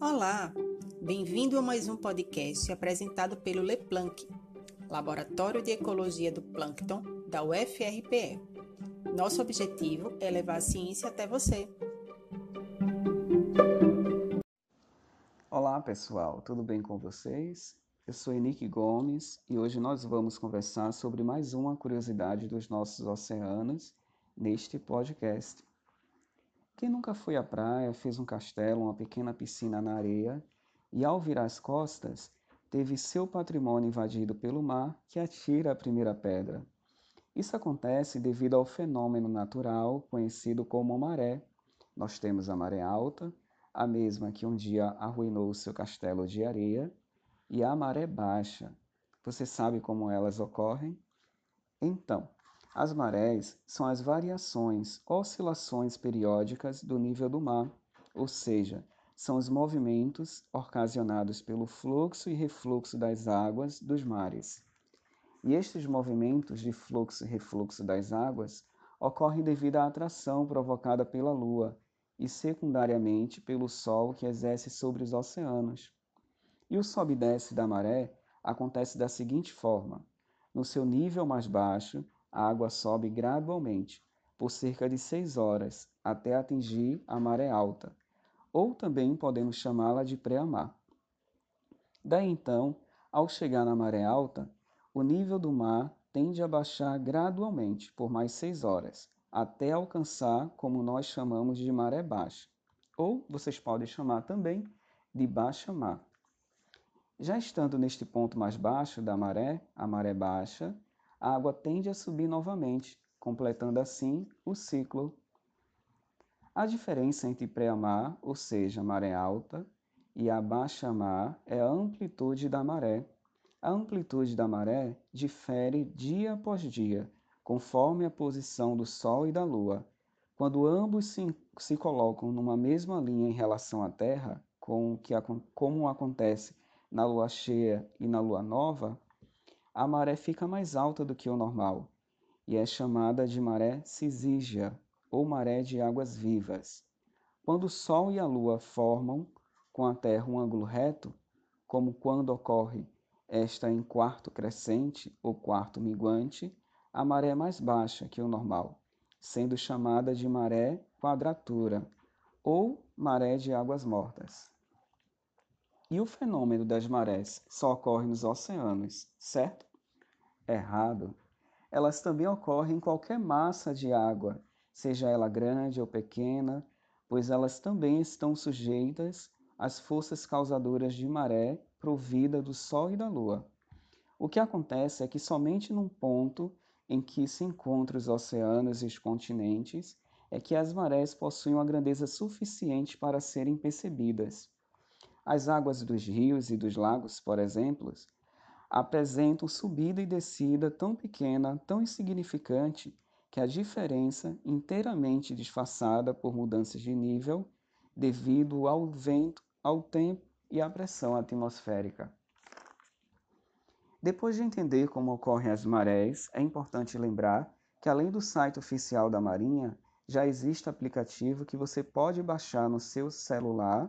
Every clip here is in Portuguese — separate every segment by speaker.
Speaker 1: Olá, bem-vindo a mais um podcast apresentado pelo LePlanck, Laboratório de Ecologia do Plâncton da UFRPE. Nosso objetivo é levar a ciência até você.
Speaker 2: Olá pessoal, tudo bem com vocês? Eu sou Henrique Gomes e hoje nós vamos conversar sobre mais uma curiosidade dos nossos oceanos neste podcast. Quem nunca foi à praia, fez um castelo, uma pequena piscina na areia e, ao virar as costas, teve seu patrimônio invadido pelo mar que atira a primeira pedra. Isso acontece devido ao fenômeno natural conhecido como maré. Nós temos a maré alta, a mesma que um dia arruinou seu castelo de areia, e a maré baixa. Você sabe como elas ocorrem? Então, as marés são as variações, oscilações periódicas do nível do mar, ou seja, são os movimentos ocasionados pelo fluxo e refluxo das águas dos mares. E estes movimentos de fluxo e refluxo das águas ocorrem devido à atração provocada pela Lua e secundariamente pelo Sol que exerce sobre os oceanos. E o sobe e desce da maré acontece da seguinte forma: no seu nível mais baixo, a água sobe gradualmente, por cerca de seis horas, até atingir a maré alta, ou também podemos chamá-la de pré-mar. Daí então, ao chegar na maré alta, o nível do mar tende a baixar gradualmente por mais seis horas, até alcançar como nós chamamos de maré baixa, ou vocês podem chamar também de baixa mar. Já estando neste ponto mais baixo da maré, a maré baixa, a água tende a subir novamente, completando assim o ciclo. A diferença entre pré-mar, ou seja, maré alta, e a baixa-mar é a amplitude da maré. A amplitude da maré difere dia após dia, conforme a posição do Sol e da Lua. Quando ambos se, se colocam numa mesma linha em relação à Terra, com que, como acontece na lua cheia e na lua nova, a maré fica mais alta do que o normal e é chamada de maré cisígia ou maré de águas vivas. Quando o Sol e a Lua formam com a Terra um ângulo reto, como quando ocorre esta em quarto crescente ou quarto minguante, a maré é mais baixa que o normal, sendo chamada de maré quadratura ou maré de águas mortas. E o fenômeno das marés só ocorre nos oceanos, certo? Errado. Elas também ocorrem em qualquer massa de água, seja ela grande ou pequena, pois elas também estão sujeitas às forças causadoras de maré provida do Sol e da Lua. O que acontece é que somente num ponto em que se encontram os oceanos e os continentes é que as marés possuem uma grandeza suficiente para serem percebidas. As águas dos rios e dos lagos, por exemplo, apresentam subida e descida tão pequena, tão insignificante, que a diferença, inteiramente disfarçada por mudanças de nível, devido ao vento, ao tempo e à pressão atmosférica. Depois de entender como ocorrem as marés, é importante lembrar que, além do site oficial da Marinha, já existe aplicativo que você pode baixar no seu celular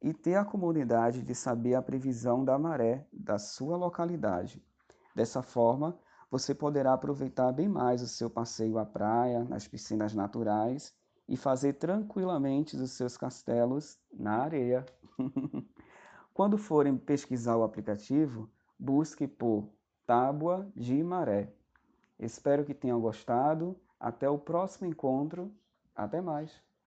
Speaker 2: e ter a comunidade de saber a previsão da maré da sua localidade. Dessa forma, você poderá aproveitar bem mais o seu passeio à praia, nas piscinas naturais e fazer tranquilamente os seus castelos na areia. Quando forem pesquisar o aplicativo, busque por Tábua de Maré. Espero que tenham gostado. Até o próximo encontro. Até mais.